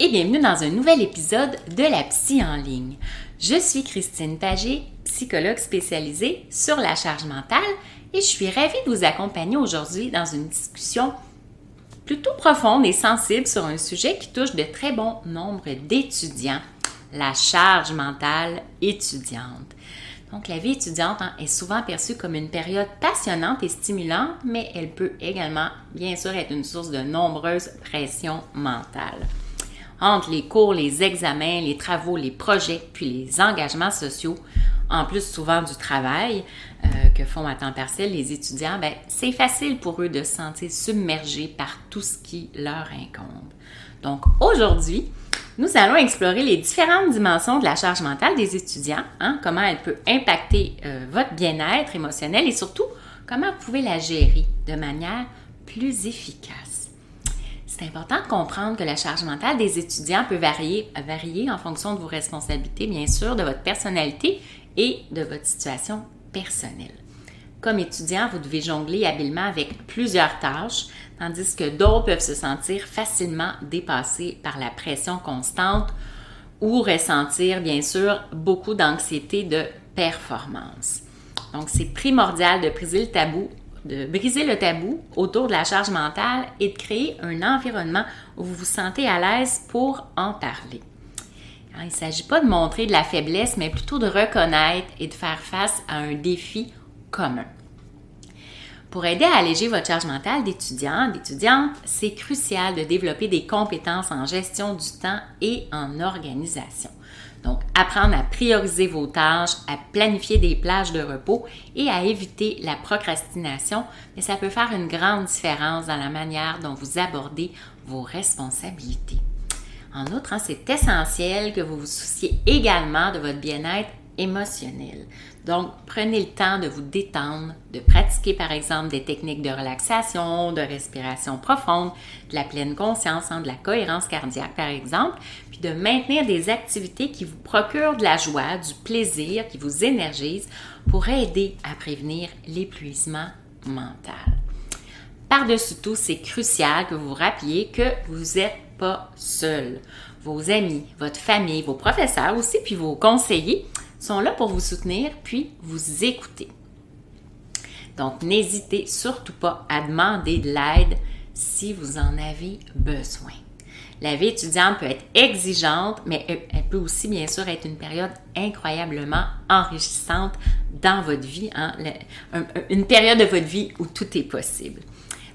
et bienvenue dans un nouvel épisode de la Psy en ligne. Je suis Christine Pagé, psychologue spécialisée sur la charge mentale et je suis ravie de vous accompagner aujourd'hui dans une discussion plutôt profonde et sensible sur un sujet qui touche de très bon nombre d'étudiants, la charge mentale étudiante. Donc, la vie étudiante hein, est souvent perçue comme une période passionnante et stimulante, mais elle peut également, bien sûr, être une source de nombreuses pressions mentales entre les cours, les examens, les travaux, les projets, puis les engagements sociaux, en plus souvent du travail euh, que font à temps partiel les étudiants, ben, c'est facile pour eux de se sentir submergés par tout ce qui leur incombe. Donc aujourd'hui, nous allons explorer les différentes dimensions de la charge mentale des étudiants, hein, comment elle peut impacter euh, votre bien-être émotionnel et surtout comment vous pouvez la gérer de manière plus efficace c'est important de comprendre que la charge mentale des étudiants peut varier, varier en fonction de vos responsabilités, bien sûr, de votre personnalité et de votre situation personnelle. Comme étudiant, vous devez jongler habilement avec plusieurs tâches, tandis que d'autres peuvent se sentir facilement dépassés par la pression constante ou ressentir, bien sûr, beaucoup d'anxiété de performance. Donc, c'est primordial de briser le tabou de briser le tabou autour de la charge mentale et de créer un environnement où vous vous sentez à l'aise pour en parler. il ne s'agit pas de montrer de la faiblesse, mais plutôt de reconnaître et de faire face à un défi commun. Pour aider à alléger votre charge mentale d'étudiant, d'étudiante, c'est crucial de développer des compétences en gestion du temps et en organisation. Donc, apprendre à prioriser vos tâches, à planifier des plages de repos et à éviter la procrastination, mais ça peut faire une grande différence dans la manière dont vous abordez vos responsabilités. En outre, hein, c'est essentiel que vous vous souciez également de votre bien-être émotionnel. Donc, prenez le temps de vous détendre, de pratiquer par exemple des techniques de relaxation, de respiration profonde, de la pleine conscience, hein, de la cohérence cardiaque par exemple, puis de maintenir des activités qui vous procurent de la joie, du plaisir, qui vous énergisent pour aider à prévenir l'épuisement mental. Par-dessus tout, c'est crucial que vous vous rappeliez que vous n'êtes pas seul. Vos amis, votre famille, vos professeurs aussi, puis vos conseillers sont là pour vous soutenir puis vous écouter. Donc, n'hésitez surtout pas à demander de l'aide si vous en avez besoin. La vie étudiante peut être exigeante, mais elle peut aussi, bien sûr, être une période incroyablement enrichissante dans votre vie, hein, une période de votre vie où tout est possible.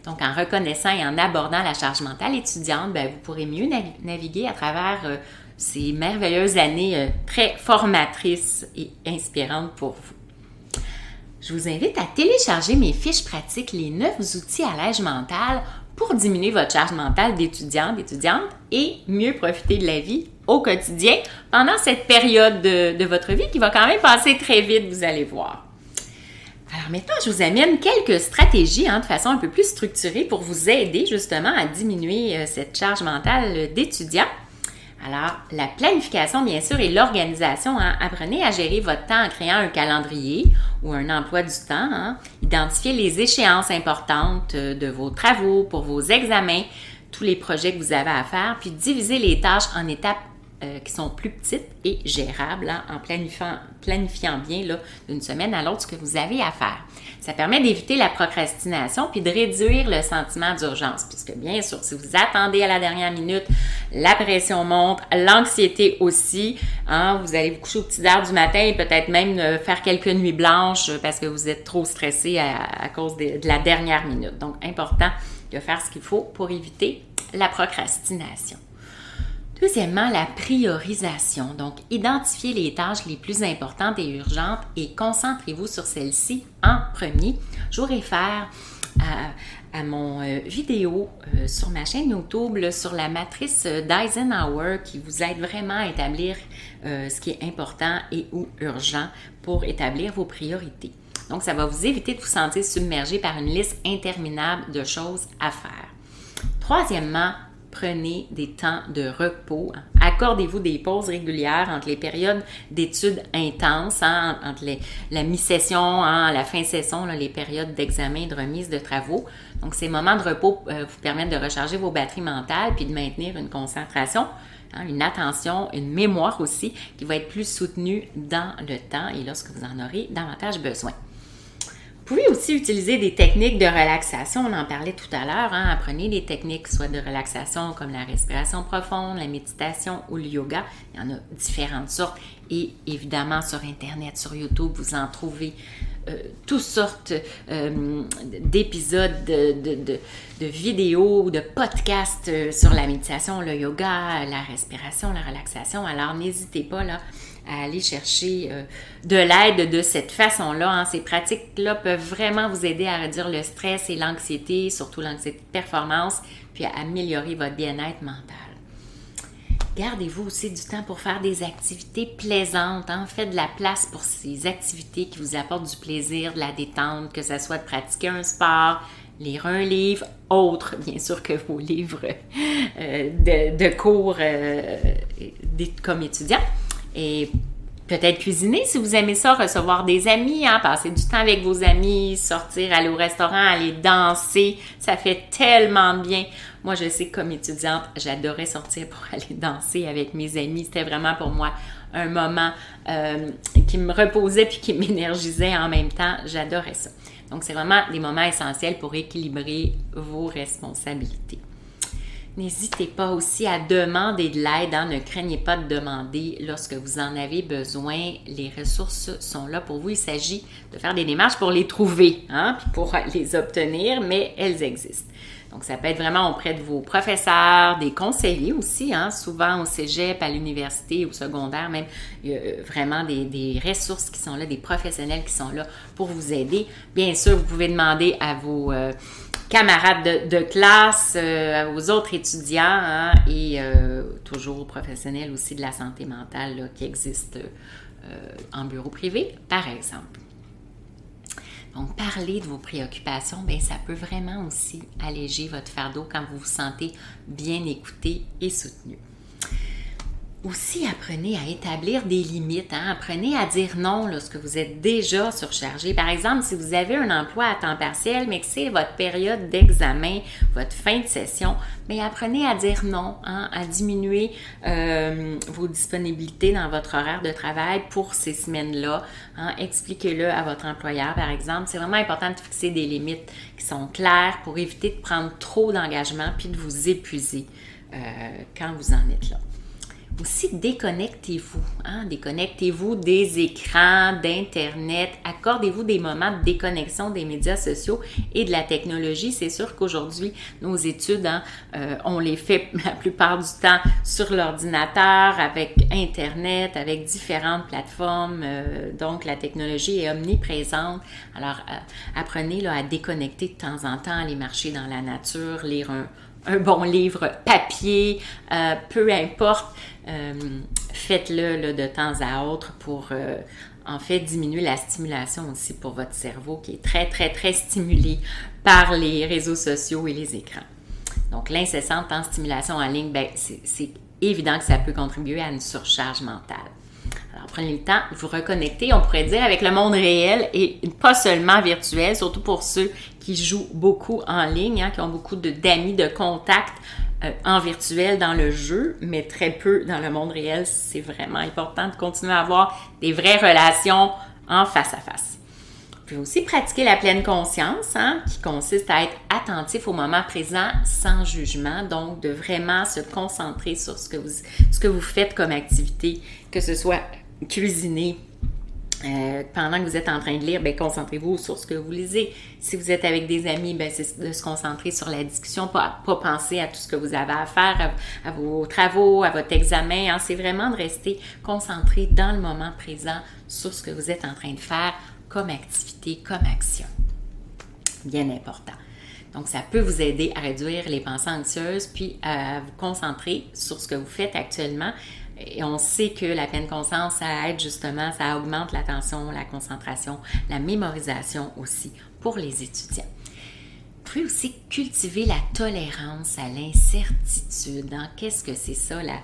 Donc, en reconnaissant et en abordant la charge mentale étudiante, ben, vous pourrez mieux naviguer à travers euh, ces merveilleuses années euh, très formatrices et inspirantes pour vous. Je vous invite à télécharger mes fiches pratiques, les 9 outils à l'âge mental pour diminuer votre charge mentale d'étudiante, et mieux profiter de la vie au quotidien pendant cette période de, votre vie qui va quand même passer très vite, vous allez voir. Alors maintenant, je vous amène quelques stratégies hein, de façon un peu plus structurée pour vous aider justement à diminuer euh, cette charge mentale d'étudiant. Alors, la planification, bien sûr, et l'organisation. Hein. Apprenez à gérer votre temps en créant un calendrier ou un emploi du temps. Hein. Identifiez les échéances importantes euh, de vos travaux, pour vos examens, tous les projets que vous avez à faire, puis divisez les tâches en étapes euh, qui sont plus petites et gérables hein, en planifiant, bien d'une semaine à l'autre ce que vous avez à faire. Ça permet d'éviter la procrastination puis de réduire le sentiment d'urgence, puisque bien sûr, si vous attendez à la dernière minute, la pression monte, l'anxiété aussi. Hein, vous allez vous coucher au petit heures du matin et peut-être même euh, faire quelques nuits blanches parce que vous êtes trop stressé à, cause de la dernière minute. Donc, important de faire ce qu'il faut pour éviter la procrastination. Deuxièmement, la priorisation. Donc, identifiez les tâches les plus importantes et urgentes et concentrez-vous sur celles-ci en premier. Je vous réfère à, mon euh, vidéo euh, sur ma chaîne YouTube sur la matrice d'Eisenhower qui vous aide vraiment à établir euh, ce qui est important et ou urgent pour établir vos priorités. Donc, ça va vous éviter de vous sentir submergé par une liste interminable de choses à faire. Troisièmement, prenez des temps de repos. Accordez-vous des pauses régulières entre les périodes d'études intenses, hein, entre la mi-session, hein, la fin de session, les périodes d'examen de remise de travaux. Donc, ces moments de repos euh, vous permettent de recharger vos batteries mentales puis de maintenir une concentration, hein, une attention, une mémoire aussi qui va être plus soutenue dans le temps et lorsque vous en aurez davantage besoin. Vous pouvez aussi utiliser des techniques de relaxation, on en parlait tout à l'heure. Hein? Apprenez des techniques soit de relaxation comme la respiration profonde, la méditation ou le yoga. Il y en a différentes sortes. Et évidemment, sur Internet, sur YouTube, vous en trouvez euh, toutes sortes euh, d'épisodes, de, de, vidéos, de podcasts euh, sur la méditation, le yoga, la respiration, la relaxation. Alors, n'hésitez pas là à aller chercher euh, de l'aide de cette façon-là. Hein. Ces pratiques-là peuvent vraiment vous aider à réduire le stress et l'anxiété, surtout l'anxiété de performance, puis à améliorer votre bien-être mental. Gardez-vous aussi du temps pour faire des activités plaisantes. Hein. Faites de la place pour ces activités qui vous apportent du plaisir, de la détente, que ce soit de pratiquer un sport, lire un livre, autre bien sûr que vos livres euh, de, cours euh, comme étudiant. Et peut-être cuisiner si vous aimez ça, recevoir des amis, hein, passer du temps avec vos amis, sortir, aller au restaurant, aller danser. Ça fait tellement bien. Moi, je sais que comme étudiante, j'adorais sortir pour aller danser avec mes amis. C'était vraiment pour moi un moment euh, qui me reposait puis qui m'énergisait en même temps. J'adorais ça. Donc, c'est vraiment des moments essentiels pour équilibrer vos responsabilités. N'hésitez pas aussi à demander de l'aide. Hein. Ne craignez pas de demander lorsque vous en avez besoin. Les ressources sont là pour vous. Il s'agit de faire des démarches pour les trouver, hein, puis pour les obtenir, mais elles existent. Donc, ça peut être vraiment auprès de vos professeurs, des conseillers aussi, hein, souvent au cégep, à l'université, au secondaire même. Il y a euh, vraiment des, ressources qui sont là, des professionnels qui sont là pour vous aider. Bien sûr, vous pouvez demander à vos... Euh, camarades de, classe, euh, aux autres étudiants hein, et euh, toujours aux professionnels aussi de la santé mentale qui existent euh, en bureau privé, par exemple. Donc, parler de vos préoccupations, bien, ça peut vraiment aussi alléger votre fardeau quand vous vous sentez bien écouté et soutenu aussi apprenez à établir des limites, hein. apprenez à dire non lorsque vous êtes déjà surchargé. Par exemple, si vous avez un emploi à temps partiel, mais que c'est votre période d'examen, votre fin de session, mais apprenez à dire non, hein, à diminuer euh, vos disponibilités dans votre horaire de travail pour ces semaines-là. Hein. Expliquez-le à votre employeur, par exemple. C'est vraiment important de fixer des limites qui sont claires pour éviter de prendre trop d'engagement puis de vous épuiser euh, quand vous en êtes là aussi déconnectez-vous. Hein? Déconnectez-vous des écrans, d'Internet. Accordez-vous des moments de déconnexion des médias sociaux et de la technologie. C'est sûr qu'aujourd'hui, nos études, hein, euh, on les fait la plupart du temps sur l'ordinateur, avec Internet, avec différentes plateformes. Euh, donc, la technologie est omniprésente. Alors, euh, apprenez là, à déconnecter de temps en temps, aller marcher dans la nature, lire un, un bon livre papier, euh, peu importe, euh, faites-le de temps à autre pour euh, en fait diminuer la stimulation aussi pour votre cerveau qui est très très très stimulé par les réseaux sociaux et les écrans. Donc l'incessante stimulation en ligne, ben, c'est évident que ça peut contribuer à une surcharge mentale. Alors, prenez le temps de vous reconnecter, on pourrait dire, avec le monde réel et pas seulement virtuel, surtout pour ceux qui jouent beaucoup en ligne, hein, qui ont beaucoup d'amis, de, contacts euh, en virtuel dans le jeu, mais très peu dans le monde réel. C'est vraiment important de continuer à avoir des vraies relations en face à face. Pouvez aussi pratiquer la pleine conscience, hein, qui consiste à être attentif au moment présent sans jugement, donc de vraiment se concentrer sur ce que vous, ce que vous faites comme activité, que ce soit cuisiner, euh, pendant que vous êtes en train de lire, ben, concentrez-vous sur ce que vous lisez. Si vous êtes avec des amis, ben, c'est de se concentrer sur la discussion, pas, penser à tout ce que vous avez à faire, à, vos travaux, à votre examen. Hein. C'est vraiment de rester concentré dans le moment présent sur ce que vous êtes en train de faire comme activité, comme action. Bien important. Donc, ça peut vous aider à réduire les pensées anxieuses, puis à vous concentrer sur ce que vous faites actuellement et on sait que la pleine conscience, ça aide justement, ça augmente l'attention, la concentration, la mémorisation aussi pour les étudiants. Pouvez aussi cultiver la tolérance à l'incertitude. Hein. Qu'est-ce que c'est ça? Là?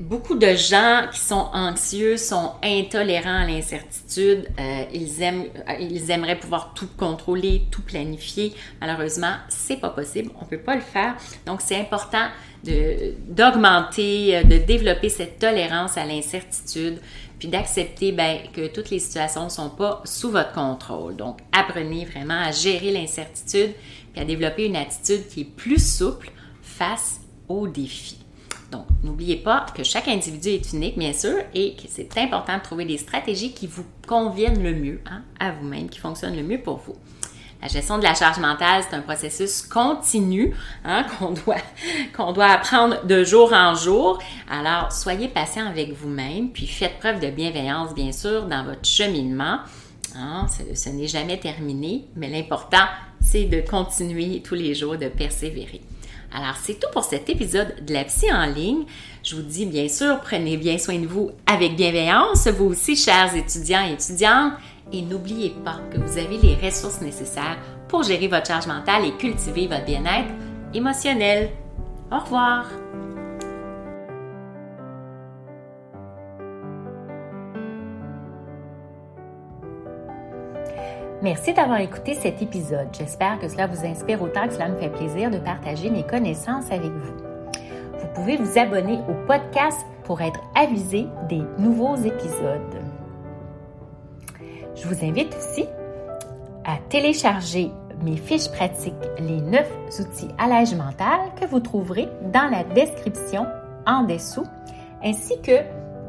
Beaucoup de gens qui sont anxieux sont intolérants à l'incertitude. Euh, ils, aiment, ils aimeraient pouvoir tout contrôler, tout planifier. Malheureusement, c'est pas possible. On peut pas le faire. Donc, c'est important d'augmenter, euh, de, développer cette tolérance à l'incertitude, d'accepter ben, que toutes les situations ne sont pas sous votre contrôle. Donc, apprenez vraiment à gérer l'incertitude, puis à développer une attitude qui est plus souple face aux défis. Donc, n'oubliez pas que chaque individu est unique, bien sûr, et que c'est important de trouver des stratégies qui vous conviennent le mieux hein, à vous-même, qui fonctionnent le mieux pour vous. La gestion de la charge mentale, c'est un processus continu hein, qu'on doit, apprendre de jour en jour. Alors, soyez patient avec vous-même, puis faites preuve de bienveillance, bien sûr, dans votre cheminement. Hein, ce n'est jamais terminé, mais l'important, c'est de continuer tous les jours, de persévérer. Alors, c'est tout pour cet épisode de la psy en ligne. Je vous dis, bien sûr, prenez bien soin de vous avec bienveillance, vous aussi, chers étudiants et étudiantes et n'oubliez pas que vous avez les ressources nécessaires pour gérer votre charge mentale et cultiver votre bien-être émotionnel. Au revoir! Merci d'avoir écouté cet épisode. J'espère que cela vous inspire autant que cela me fait plaisir de partager mes connaissances avec vous. Vous pouvez vous abonner au podcast pour être avisé des nouveaux épisodes. Je vous invite aussi à télécharger mes fiches pratiques, les 9 outils à l'âge mental que vous trouverez dans la description en dessous, ainsi que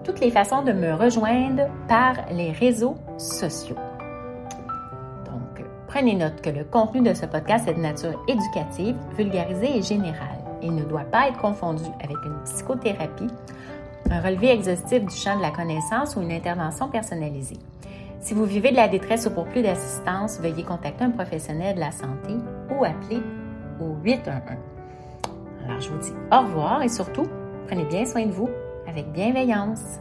toutes les façons de me rejoindre par les réseaux sociaux. Donc, prenez note que le contenu de ce podcast est de nature éducative, vulgarisée et générale. Il ne doit pas être confondu avec une psychothérapie, un relevé exhaustif du champ de la connaissance ou une intervention personnalisée. Si vous vivez de la détresse ou pour plus d'assistance, veuillez contacter un professionnel de la santé ou appeler au 811. Alors, je vous dis au revoir et surtout, prenez bien soin de vous avec bienveillance.